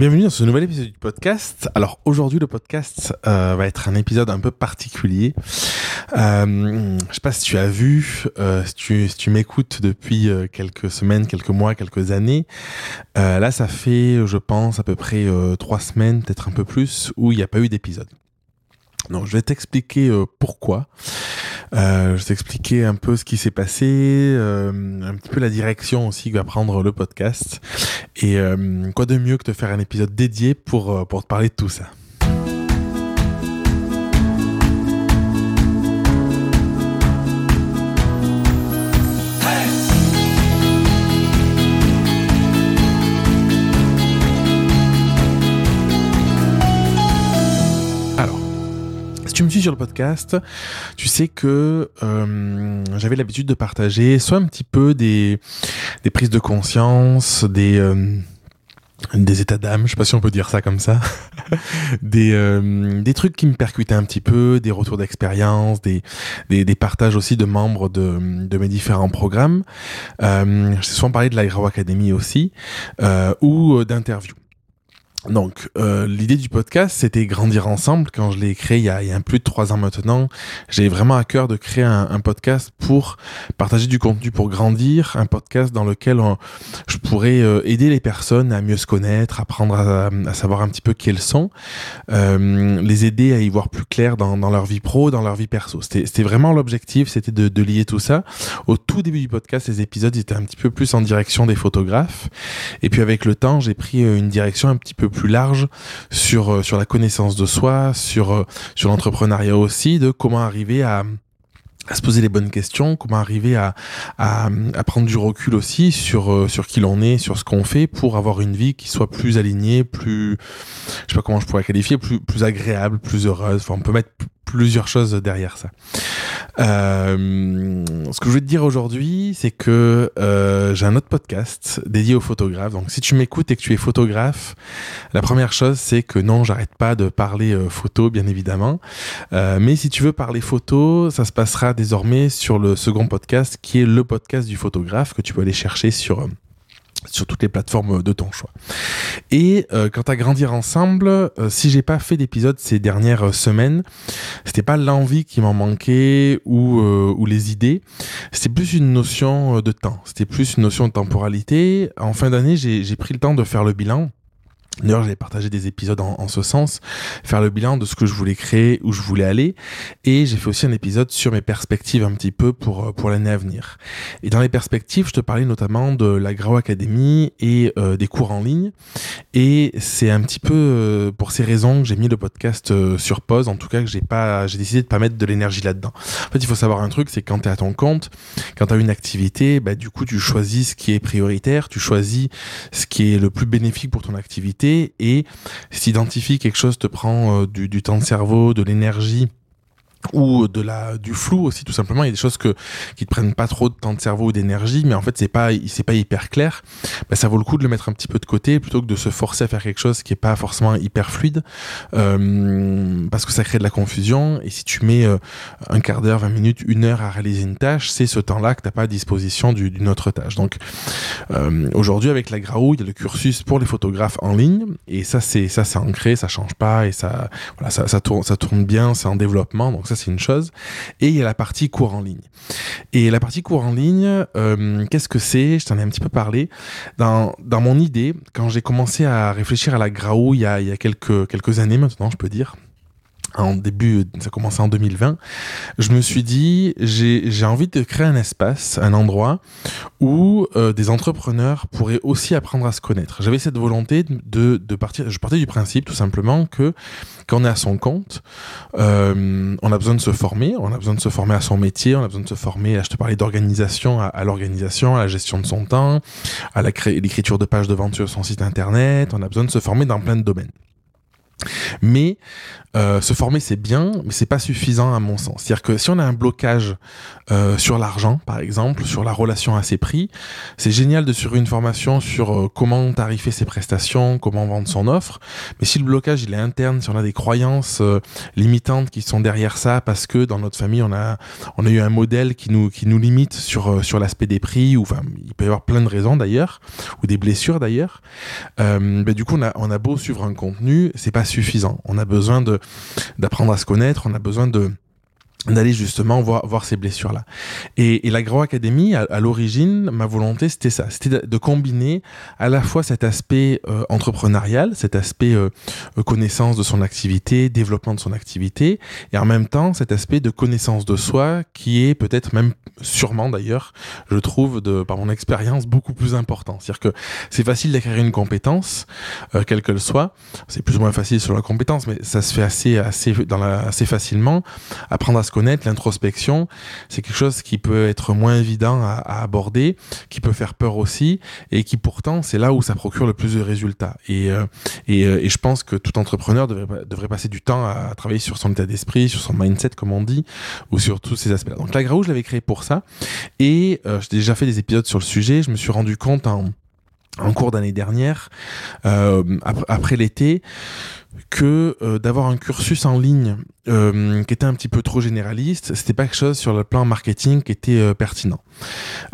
Bienvenue dans ce nouvel épisode du podcast. Alors aujourd'hui le podcast euh, va être un épisode un peu particulier. Euh, je sais pas si tu as vu, euh, si tu, si tu m'écoutes depuis euh, quelques semaines, quelques mois, quelques années. Là ça fait je pense à peu près trois semaines, peut-être un peu plus, où il n'y a pas eu d'épisode. Donc je vais t'expliquer euh, pourquoi. Euh, je vais t'expliquer un peu ce qui s'est passé, euh, un petit peu la direction aussi que va prendre le podcast. Et euh, quoi de mieux que de faire un épisode dédié pour, pour te parler de tout ça. Tu me suis sur le podcast, tu sais que euh, j'avais l'habitude de partager soit un petit peu des, des prises de conscience, des, euh, des états d'âme, je sais pas si on peut dire ça comme ça, des, euh, des trucs qui me percutaient un petit peu, des retours d'expérience, des, des, des partages aussi de membres de, de mes différents programmes. Euh, J'ai souvent parlé de la Academy aussi, ou d'interviews. Donc, euh, l'idée du podcast, c'était grandir ensemble. Quand je l'ai créé il y, a, il y a plus de trois ans maintenant, j'ai vraiment à cœur de créer un, un, podcast pour partager du contenu pour grandir, un podcast dans lequel on, je pourrais euh, aider les personnes à mieux se connaître, apprendre à, à savoir un petit peu qui elles sont, euh, les aider à y voir plus clair dans, dans leur vie pro, dans leur vie perso. C'était vraiment l'objectif, c'était de, de lier tout ça. Au tout début du podcast, les épisodes étaient un petit peu plus en direction des photographes. Et puis avec le temps, j'ai pris euh, une direction un petit peu plus large sur euh, sur la connaissance de soi, sur euh, sur l'entrepreneuriat aussi, de comment arriver à à se poser les bonnes questions, comment arriver à, à, à prendre du recul aussi sur euh, sur qui l'on est, sur ce qu'on fait pour avoir une vie qui soit plus alignée, plus je sais pas comment je pourrais qualifier, plus plus agréable, plus heureuse. Enfin, on peut mettre plusieurs choses derrière ça. Euh, ce que je veux te dire aujourd'hui, c'est que euh, j'ai un autre podcast dédié aux photographes. Donc, si tu m'écoutes et que tu es photographe, la première chose, c'est que non, j'arrête pas de parler euh, photo, bien évidemment. Euh, mais si tu veux parler photo, ça se passera désormais sur le second podcast, qui est le podcast du photographe que tu peux aller chercher sur sur toutes les plateformes de ton choix. Et euh, quant à grandir ensemble, euh, si j'ai pas fait d'épisode ces dernières euh, semaines, c'était pas l'envie qui m'en manquait ou euh, ou les idées, c'était plus une notion euh, de temps, c'était plus une notion de temporalité. En fin d'année, j'ai pris le temps de faire le bilan. D'ailleurs, j'avais partagé des épisodes en, ce sens, faire le bilan de ce que je voulais créer, où je voulais aller, et j'ai fait aussi un épisode sur mes perspectives un petit peu pour pour l'année à venir. Et dans les perspectives, je te parlais notamment de la Grau Academy et euh, des cours en ligne, et c'est un petit peu euh, pour ces raisons que j'ai mis le podcast euh, sur pause, en tout cas que j'ai pas, j'ai décidé de pas mettre de l'énergie là-dedans. En fait, il faut savoir un truc, c'est quand tu es à ton compte, quand tu as une activité, bah, du coup, tu choisis ce qui est prioritaire, tu choisis ce qui est le plus bénéfique pour ton activité et s'identifier quelque chose te prend euh, du temps de cerveau, de l'énergie ou de la du flou aussi tout simplement. Il y a des choses que qui te prennent pas trop de temps de cerveau ou d'énergie mais en fait c'est pas c'est pas hyper clair. Bah, ça vaut le coup de le mettre un petit peu de côté plutôt que de se forcer à faire quelque chose qui est pas forcément hyper fluide. Euh, parce que ça crée de la confusion. Et si tu mets euh, un quart d'heure 20 minutes une heure à réaliser une tâche c'est ce temps là que t'as pas à disposition d'une autre tâche. Donc euh, aujourd'hui avec la Graou il y a le cursus pour les photographes en ligne. Et ça c'est ça c'est ancré ça change pas. Et ça voilà ça, ça tourne ça tourne bien c'est en développement. Donc ça c'est une chose. Et il y a la partie cours en ligne. Et la partie cours en ligne, euh, qu'est-ce que c'est? Je t'en ai un petit peu parlé. Dans, dans mon idée, quand j'ai commencé à réfléchir à la Graou il y a, il y a quelques, quelques années maintenant, je peux dire, en début, ça a commencé en 2020, je me suis dit, j'ai envie de créer un espace, un endroit où euh, des entrepreneurs pourraient aussi apprendre à se connaître. J'avais cette volonté de, de partir, je partais du principe tout simplement que quand on est à son compte, euh, on a besoin de se former, on a besoin de se former à son métier, on a besoin de se former, à, je te parlais d'organisation, à, à l'organisation, à la gestion de son temps, à l'écriture de pages de vente sur son site internet, on a besoin de se former dans plein de domaines. Mais euh, se former c'est bien, mais c'est pas suffisant à mon sens. C'est-à-dire que si on a un blocage euh, sur l'argent, par exemple, sur la relation à ses prix, c'est génial de suivre une formation sur euh, comment tarifer ses prestations, comment vendre son offre. Mais si le blocage il est interne, si on a des croyances limitantes qui sont derrière ça, parce que dans notre famille on a on a eu un modèle qui nous qui nous limite sur sur l'aspect des prix, ou enfin il peut y avoir plein de raisons d'ailleurs, ou des blessures d'ailleurs. Ben, du coup on a on a beau suivre un contenu, c'est pas suffisant. On a besoin d'apprendre à se connaître, on a besoin de d'aller justement voir, voir ces blessures-là. Et, et l'Agro Academy, à, l'origine, ma volonté, c'était ça. C'était de, combiner à la fois cet aspect euh, entrepreneurial, cet aspect euh, euh, connaissance de son activité, développement de son activité, et en même temps cet aspect de connaissance de soi qui est peut-être même, sûrement d'ailleurs, je trouve, de, par mon expérience, beaucoup plus important. C'est-à-dire que c'est facile d'acquérir une compétence, quelle qu'elle soit. C'est plus ou moins facile sur la compétence, mais ça se fait assez, assez, dans assez facilement. Apprendre à connaître, l'introspection, c'est quelque chose qui peut être moins évident à, aborder, qui peut faire peur aussi, et qui pourtant, c'est là où ça procure le plus de résultats. Et, euh, euh, et, je pense que tout entrepreneur devrait, devrait passer du temps à, travailler sur son état d'esprit, sur son mindset, comme on dit, ou sur tous ces aspects-là. Donc la Graou, je l'avais créé pour ça, et euh, j'ai déjà fait des épisodes sur le sujet, je me suis rendu compte en en cours d'année dernière, après l'été, que d'avoir un cursus en ligne euh, qui était un petit peu trop généraliste, c'était pas quelque chose sur le plan marketing qui était euh, pertinent.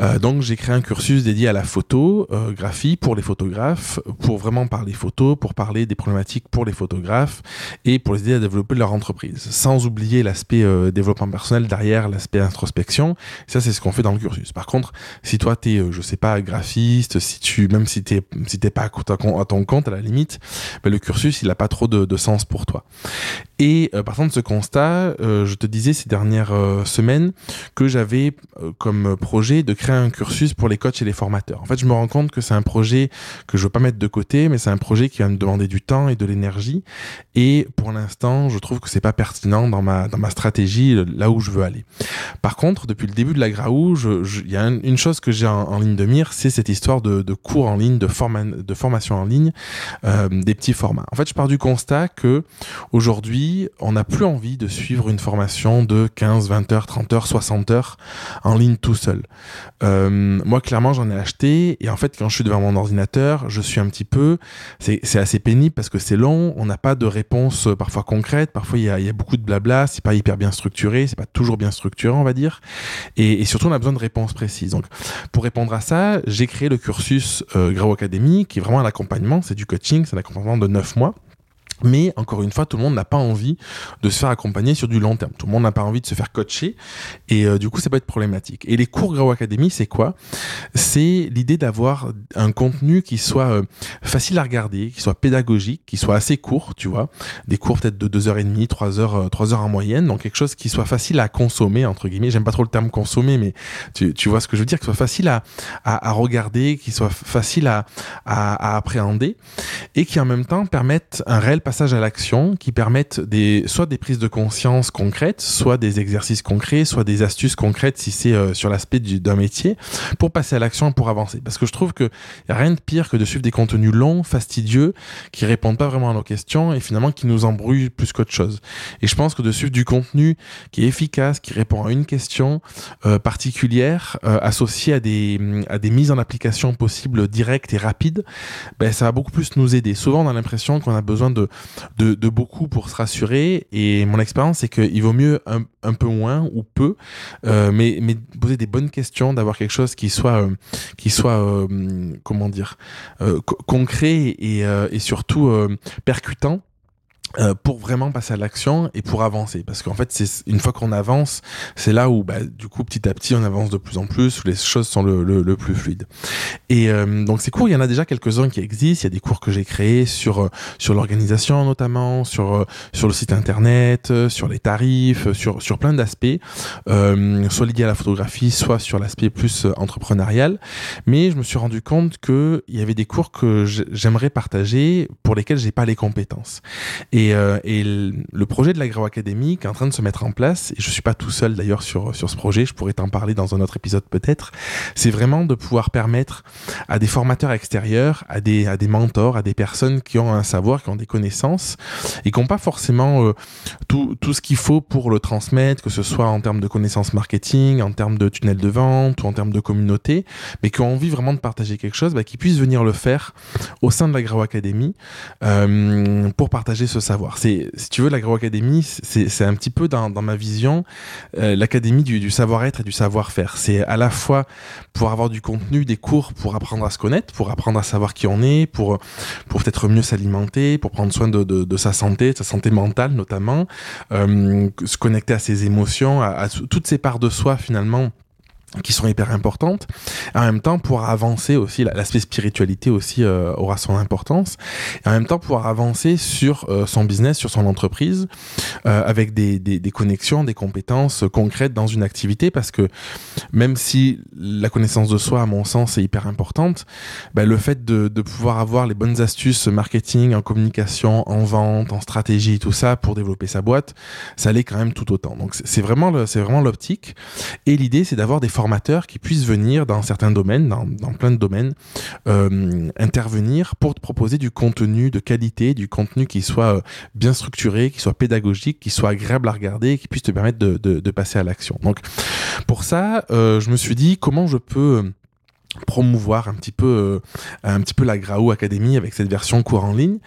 Euh, donc j'ai créé un cursus dédié à la photographie pour les photographes, pour vraiment parler photo, pour parler des problématiques pour les photographes et pour les aider à développer leur entreprise, sans oublier l'aspect développement personnel derrière l'aspect introspection. Ça c'est ce qu'on fait dans le cursus. Par contre, si toi t'es, je sais pas, graphiste, si tu, même si t'es, si t'es pas à ton compte à la limite, ben, le cursus il a pas trop de, sens pour toi. Et par contre ce constat, euh, je te disais ces dernières euh, semaines que j'avais euh, comme projet de créer un cursus pour les coachs et les formateurs. En fait, je me rends compte que c'est un projet que je veux pas mettre de côté, mais c'est un projet qui va me demander du temps et de l'énergie. Et pour l'instant, je trouve que c'est pas pertinent dans ma dans ma stratégie là où je veux aller. Par contre, depuis le début de la Graou, il y a une chose que j'ai en, ligne de mire, c'est cette histoire de, de, cours en ligne, de, forma de formation en ligne, des petits formats. En fait, je pars du constat que aujourd'hui, on n'a plus envie de suivre une formation de 15, 20 heures, 30 heures, 60 heures en ligne tout seul. Euh, moi, clairement, j'en ai acheté et en fait, quand je suis devant mon ordinateur, je suis un petit peu, c'est assez pénible parce que c'est long, on n'a pas de réponse euh, parfois concrète, parfois il y a, beaucoup de blabla, c'est pas hyper bien structuré, c'est pas toujours bien structuré, on va dire, et, et, surtout on a besoin de réponses précises. Donc, pour répondre à ça, j'ai créé le cursus euh, Grau Academy, qui est vraiment un accompagnement, c'est du coaching, c'est un accompagnement de 9 mois mais encore une fois, tout le monde n'a pas envie de se faire accompagner sur du long terme. Tout le monde n'a pas envie de se faire coacher. Et euh, du coup, ça peut être problématique. Et les cours Grow Academy, c'est quoi? C'est l'idée d'avoir un contenu qui soit euh, facile à regarder, qui soit pédagogique, qui soit assez court, tu vois. Des cours peut-être de 2h30, 3 heures, 3 euh, heures en moyenne. Donc quelque chose qui soit facile à consommer, entre guillemets. J'aime pas trop le terme consommer, mais tu, tu vois ce que je veux dire, qui soit facile à, à, à regarder, qui soit facile à, à, à appréhender et qui en même temps permette un réel passage à l'action qui permettent des, soit des prises de conscience concrètes, soit des exercices concrets, soit des astuces concrètes si c'est euh, sur l'aspect d'un métier, pour passer à l'action, pour avancer. Parce que je trouve a rien de pire que de suivre des contenus longs, fastidieux, qui répondent pas vraiment à nos questions et finalement qui nous embrouillent plus qu'autre chose. Et je pense que de suivre du contenu qui est efficace, qui répond à une question euh, particulière, euh, associée à des, à des mises en application possibles directes et rapides, ben, ça va beaucoup plus nous aider. Souvent, on a l'impression qu'on a besoin de de, beaucoup pour se rassurer. Et mon expérience, c'est qu'il vaut mieux un, peu moins ou peu, euh, mais, mais poser des bonnes questions, d'avoir quelque chose qui soit, euh, qui soit euh, comment dire, concret et, et surtout percutant euh, pour vraiment passer à l'action et pour avancer. Parce qu'en fait c'est une fois qu'on avance c'est là où bah, du coup petit à petit on avance de plus en plus où les choses sont le, le, le plus fluides. Et euh, donc ces cours il y en a déjà quelques-uns qui existent. Il y a des cours que j'ai créés sur euh, sur l'organisation notamment sur sur le site internet sur les tarifs sur sur plein d'aspects soit liés à la photographie soit sur l'aspect plus entrepreneurial. Mais je me suis rendu compte que il y avait des cours que j'aimerais partager pour lesquels j'ai pas les compétences. Et Et, et le projet de l'Agro Academy qui est en train de se mettre en place, et je suis pas tout seul d'ailleurs sur, sur ce projet, je pourrais t'en parler dans un autre épisode peut-être, c'est vraiment de pouvoir permettre à des formateurs extérieurs, à des, à des mentors, à des personnes qui ont un savoir, qui ont des connaissances, et qui n'ont pas forcément tout, tout ce qu'il faut pour le transmettre, que ce soit en termes de connaissances marketing, en termes de tunnel de vente ou en termes de communauté, mais qui ont envie vraiment de partager quelque chose, bah, qui puissent venir le faire au sein de l'Agro Academy euh, pour partager ce savoir. C'est, si tu veux, l'Agro Academy, c'est un petit peu dans, ma vision euh, l'académie du, savoir-être et du savoir-faire. C'est à la fois pour avoir du contenu, des cours pour apprendre à se connaître, pour apprendre à savoir qui on est, pour, pour peut-être mieux s'alimenter, pour prendre soin de, sa santé, de sa santé mentale notamment, euh, se connecter à ses émotions, à, à toutes ces parts de soi finalement qui sont hyper importantes. En même temps, pour avancer aussi, l'aspect spiritualité aussi euh, aura son importance. Et en même temps, pouvoir avancer sur euh, son business, sur son entreprise, euh, avec des, des, connexions, des compétences concrètes dans une activité, parce que même si la connaissance de soi, à mon sens, est hyper importante, bah, le fait de, de pouvoir avoir les bonnes astuces marketing, en communication, en vente, en stratégie, tout ça, pour développer sa boîte, ça l'est quand même tout autant. Donc c'est vraiment, l'optique. Et l'idée, c'est d'avoir des qui puissent venir dans certains domaines, dans, dans plein de domaines, euh, intervenir pour te proposer du contenu de qualité, du contenu qui soit euh, bien structuré, qui soit pédagogique, qui soit agréable à regarder, qui puisse te permettre de passer à l'action. Donc pour ça, euh, je me suis dit comment je peux promouvoir un petit peu euh, un petit peu la Graou Academy avec cette version cours en ligne.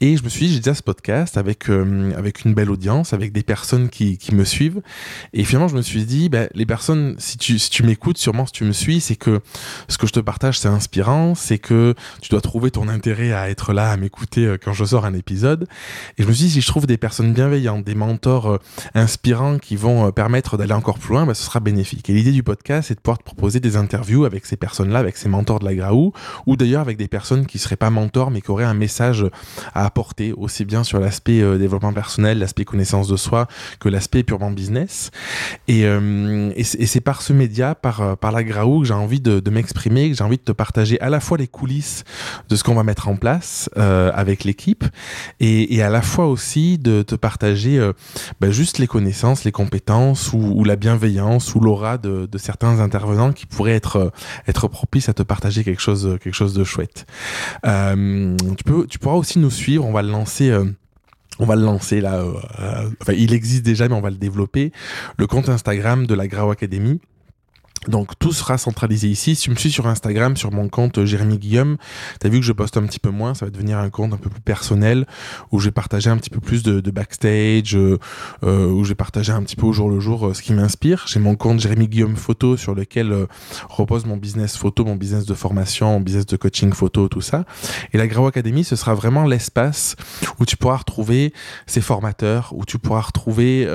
Et je me suis dit j'ai déjà ce podcast avec euh, avec une belle audience avec des personnes qui, qui me suivent. Et finalement je me suis dit ben, les personnes si tu si tu m'écoutes sûrement si tu me suis c'est que ce que je te partage c'est inspirant c'est que tu dois trouver ton intérêt à être là à m'écouter euh, quand je sors un épisode. Et je me suis dit si je trouve des personnes bienveillantes des mentors inspirants qui vont permettre d'aller encore plus loin ben, ce sera bénéfique. Et l'idée du podcast c'est de pouvoir te proposer des interviews avec ces personnes là avec ses mentors de la Graou, ou d'ailleurs avec des personnes qui seraient pas mentors mais qui auraient un message à apporter aussi bien sur l'aspect euh, développement personnel, l'aspect connaissance de soi que l'aspect purement business. Et, euh, c'est par ce média, par, euh, par la Graou, que j'ai envie de, m'exprimer, que j'ai envie de te partager à la fois les coulisses de ce qu'on va mettre en place avec l'équipe et, à la fois aussi de te partager bah, juste les connaissances, les compétences ou, la bienveillance ou l'aura de, de certains intervenants qui pourraient être, être propices à te partager quelque chose, quelque chose de chouette. Euh, tu, peux, tu pourras aussi nous suivre, on va le lancer. Euh, on va le lancer là, euh, enfin il existe déjà mais on va le développer, le compte Instagram de la Grau Academy. Donc tout sera centralisé ici. Si tu me suis sur Instagram, sur mon compte euh, Jérémy Guillaume, tu as vu que je poste un petit peu moins, ça va devenir un compte un peu plus personnel, où je vais partager un petit peu plus de, backstage, euh, euh, où je vais partager un petit peu au jour le jour euh, ce qui m'inspire. J'ai mon compte Jérémy Guillaume Photo, sur lequel repose mon business photo, mon business de formation, mon business de coaching photo, tout ça. Et la Grau Academy, ce sera vraiment l'espace où tu pourras retrouver ces formateurs, où tu pourras retrouver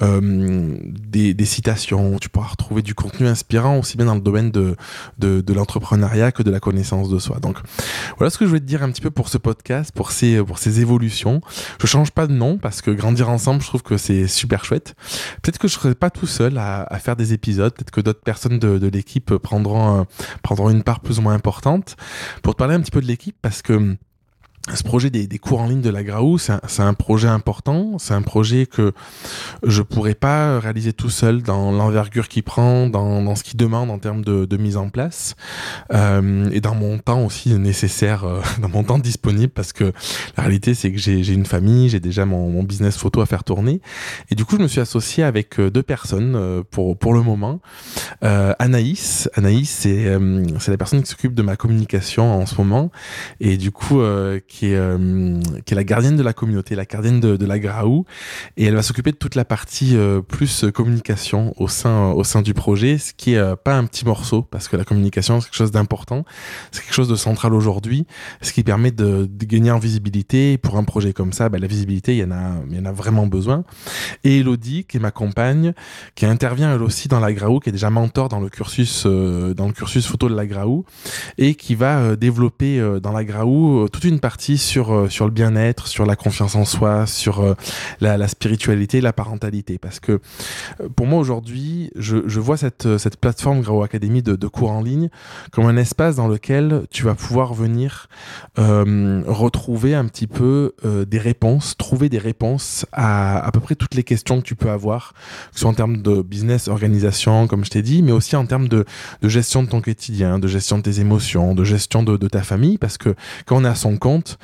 des, des citations, où tu pourras retrouver du contenu inspirant aussi bien dans le domaine de, de, l'entrepreneuriat que de la connaissance de soi. Donc voilà ce que je voulais te dire un petit peu pour ce podcast, pour ces, pour ces évolutions. Je change pas de nom parce que grandir ensemble, je trouve que c'est super chouette. Peut-être que je serai pas tout seul à, faire des épisodes, peut-être que d'autres personnes de, l'équipe prendront, prendront une part plus ou moins importante. Pour te parler un petit peu de l'équipe parce que ce projet des, cours en ligne de la Graou, c'est un, projet important. C'est un projet que je pourrais pas réaliser tout seul dans l'envergure qu'il prend, dans, ce qu'il demande en termes de, mise en place euh, et dans mon temps aussi nécessaire, euh, dans mon temps disponible parce que la réalité c'est que j'ai une famille, j'ai déjà mon, business photo à faire tourner et du coup je me suis associé avec euh, deux personnes euh, pour pour le moment. Anaïs, Anaïs c'est c'est la personne qui s'occupe de ma communication en ce moment et du coup euh, qui est la gardienne de la communauté, la gardienne de, de et elle va s'occuper de toute la partie euh, plus communication au sein, au sein du projet, ce qui est euh, pas un petit morceau, parce que la communication c'est quelque chose d'important, c'est quelque chose de central aujourd'hui, ce qui permet de, gagner en visibilité. Pour un projet comme ça, bah, la visibilité, il y en a, y en a vraiment besoin. Et Elodie, qui est ma compagne, qui intervient elle aussi dans la Graou, qui est déjà mentor dans le cursus, dans le cursus photo de la Graou, et qui va développer dans la Graou toute une partie sur, euh, sur le bien-être, sur la confiance en soi, sur euh, la, spiritualité, la parentalité. Parce que euh, pour moi aujourd'hui, je, vois cette, cette plateforme Grau Academy de, cours en ligne comme un espace dans lequel tu vas pouvoir venir retrouver un petit peu des réponses, trouver des réponses à à peu près toutes les questions que tu peux avoir, que ce soit en termes de business, organisation, comme je t'ai dit, mais aussi en termes de, de gestion de ton quotidien, de gestion de tes émotions, de gestion de, de ta famille, parce que quand on est à son compte,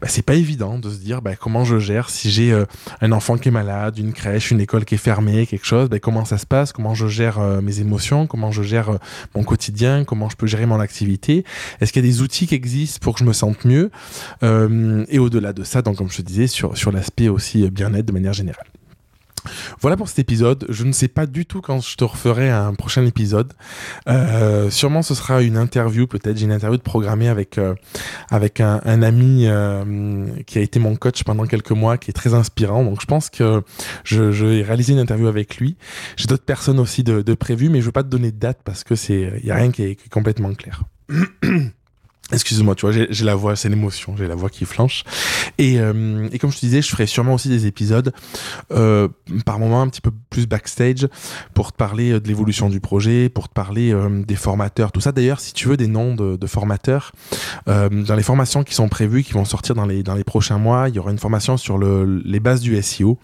bah, c'est pas évident de se dire bah, comment je gère si j'ai euh, un enfant qui est malade, une crèche, une école qui est fermée, quelque chose, bah, comment ça se passe, comment je gère euh, mes émotions, comment je gère euh, mon quotidien, comment je peux gérer mon activité, est-ce qu'il y a des outils qui existent pour que je me sente mieux, et au-delà de ça, donc comme je te disais, sur, sur l'aspect aussi bien-être de manière générale. Voilà pour cet épisode. Je ne sais pas du tout quand je te referai un prochain épisode. Euh, sûrement ce sera une interview, peut-être. J'ai une interview de programmée avec euh, avec un, ami euh, qui a été mon coach pendant quelques mois, qui est très inspirant. Donc je pense que je, vais réaliser une interview avec lui. J'ai d'autres personnes aussi de, de prévues, mais je veux pas te donner de date parce que c'est il y a rien qui est complètement clair. Excuse-moi, tu vois, j'ai la voix, c'est l'émotion, j'ai la voix qui flanche. Et, euh, et, comme je te disais, je ferai sûrement aussi des épisodes euh, par moment un petit peu plus backstage pour te parler euh, de l'évolution du projet, pour te parler euh, des formateurs, tout ça. D'ailleurs, si tu veux des noms de, de formateurs, euh, dans les formations qui sont prévues, qui vont sortir dans les, dans les prochains mois, il y aura une formation sur le, les bases du SEO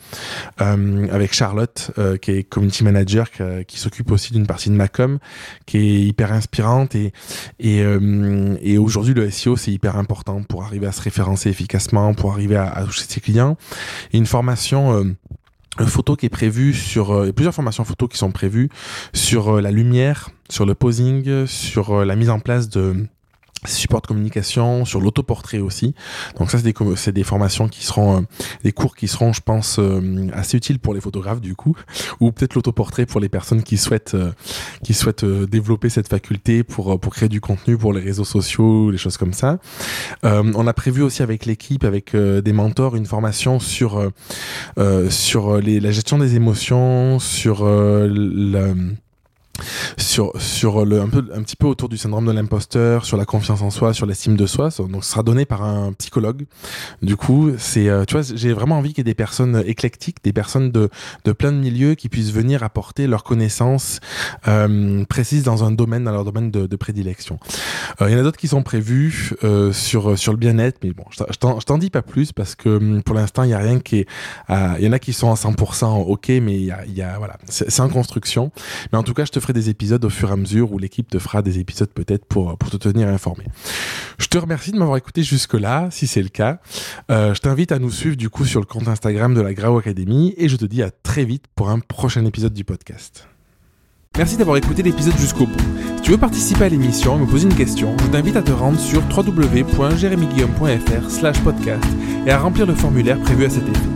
euh, avec Charlotte, qui est community manager, qui, s'occupe aussi d'une partie de Macom, qui est hyper inspirante et, et, et aujourd'hui, aujourd'hui, le SEO, c'est hyper important pour arriver à se référencer efficacement, pour arriver à, toucher ses clients. Une formation euh, photo qui est prévue sur euh, plusieurs formations photo qui sont prévues sur euh, la lumière, sur le posing, sur la mise en place de support de communication, sur l'autoportrait aussi. Donc ça, c'est des, des, formations qui seront, euh, des cours qui seront, je pense, euh, assez utiles pour les photographes du coup, ou peut-être l'autoportrait pour les personnes qui souhaitent, euh, qui souhaitent développer cette faculté pour, pour créer du contenu pour les réseaux sociaux, les choses comme ça. on a prévu aussi avec l'équipe, avec des mentors, une formation sur, sur les, la gestion des émotions, sur le sur sur le un peu un petit peu autour du syndrome de l'imposteur, sur la confiance en soi, sur l'estime de soi. Donc ce sera donné par un psychologue. Du coup, c'est euh, tu vois, j'ai vraiment envie qu'il y ait des personnes éclectiques, des personnes de de plein de milieux qui puissent venir apporter leurs connaissances euh, précises dans un domaine dans leur domaine de, de prédilection. Euh, il y en a d'autres qui sont prévus euh, sur sur le bien-être, mais bon, je t'en dis pas plus parce que hum, pour l'instant il y a rien qui est il y en a qui sont à 100% ok, mais il y a, y a voilà, c'est en construction. Mais en tout cas, je te des épisodes au fur et à mesure où l'équipe te fera des épisodes peut-être pour, pour te tenir informé. Je te remercie de m'avoir écouté jusque-là, si c'est le cas. Euh, je t'invite à nous suivre du coup sur le compte Instagram de la Grau Academy et je te dis à très vite pour un prochain épisode du podcast. Merci d'avoir écouté l'épisode jusqu'au bout. Si tu veux participer à l'émission et me poser une question, je t'invite à te rendre sur www.jeremyguillaume.fr slash podcast et à remplir le formulaire prévu à cet effet.